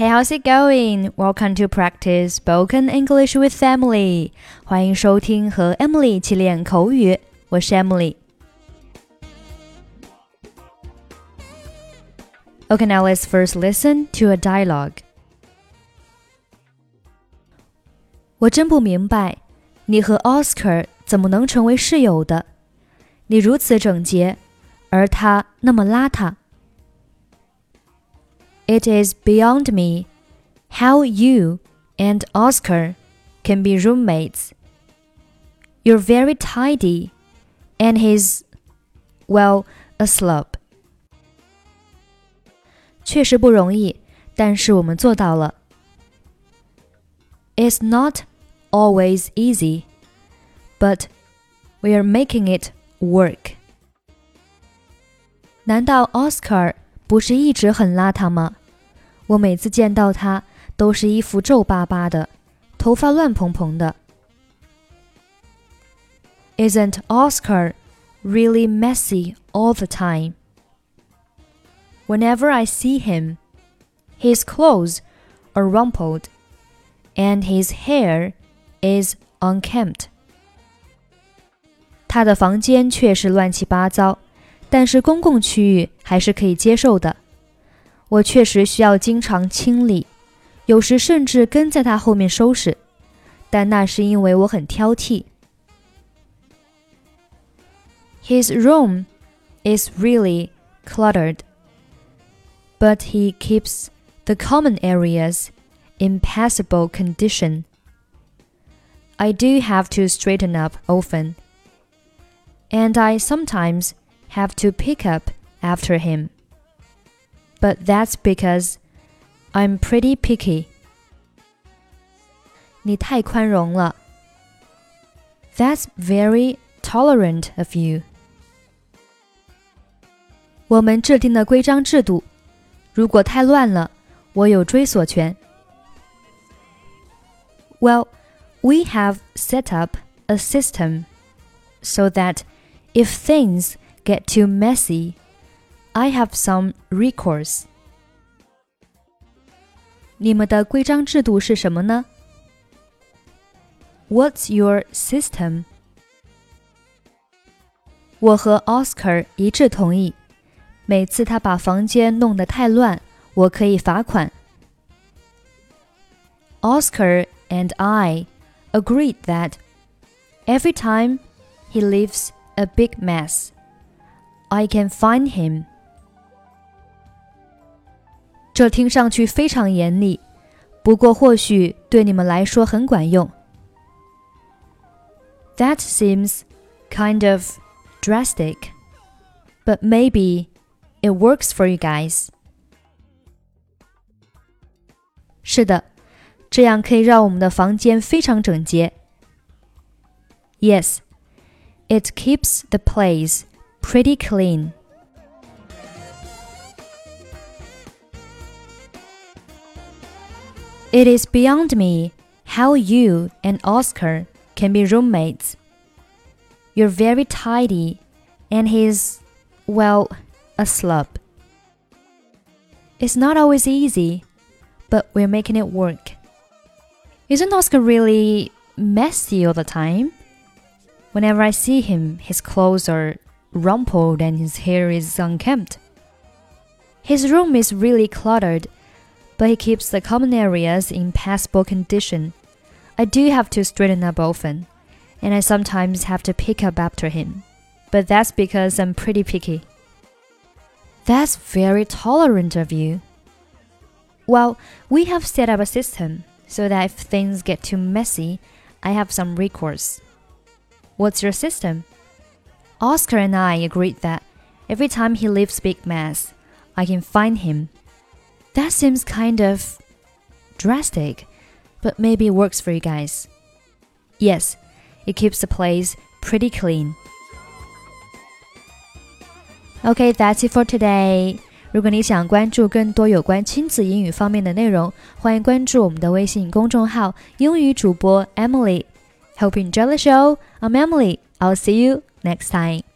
Hey, how's it going? Welcome to practice spoken English with Emily. 欢迎收听和 Emily 一起练口语。我是 Emily。Okay, now let's first listen to a dialogue. 我真不明白，你和 Oscar 怎么能成为室友的？你如此整洁，而他那么邋遢。 It is beyond me how you and Oscar can be roommates. You're very tidy, and he's, well, a slob. 确实不容易，但是我们做到了。It's not always easy, but we are making it work. 难道 Oscar 不是一直很邋遢吗？ 我每次见到他都是衣服皱巴巴的，头发乱蓬蓬的。Isn't Oscar really messy all the time? Whenever I see him, his clothes are rumpled and his hair is unkempt. 他的房间确实乱七八糟，但是公共区域还是可以接受的。 我确实需要经常清理，有时甚至跟在他后面收拾，但那是因为我很挑剔。His room is really cluttered, but he keeps the common areas in passable condition. I do have to straighten up often, and I sometimes have to pick up after him but that's because I'm pretty picky. 你太宽容了。That's very tolerant of you. 我们制定的规章制度，如果太乱了，我有追索权。Well, we have set up a system so that if things get too messy, I have some recourse. 你们的规章制度是什么呢？What's your system? 我和 Oscar 一致同意，每次他把房间弄得太乱，我可以罚款。Oscar and I agreed that every time he leaves a big mess, I can fine him 这听上去非常严厉，不过或许对你们来说很管用。That seems kind of drastic, but maybe it works for you guys. 是的，这样可以让我们的房间非常整洁。Yes, it keeps the place pretty clean. It is beyond me how you and Oscar can be roommates. You're very tidy, and he's, well, a slub. It's not always easy, but we're making it work. Isn't Oscar really messy all the time? Whenever I see him, his clothes are rumpled and his hair is unkempt. His room is really cluttered but he keeps the common areas in passable condition. I do have to straighten up often, and I sometimes have to pick up after him. But that's because I'm pretty picky. That's very tolerant of you. Well, we have set up a system so that if things get too messy, I have some recourse. What's your system? Oscar and I agreed that every time he leaves big mess, I can find him that seems kind of drastic, but maybe it works for you guys. Yes, it keeps the place pretty clean. Okay, that's it for today. 如果你想关注更多有关亲子英语方面的内容，欢迎关注我们的微信公众号“英语主播 Emily”。Hope you enjoy the show. I'm Emily. I'll see you next time.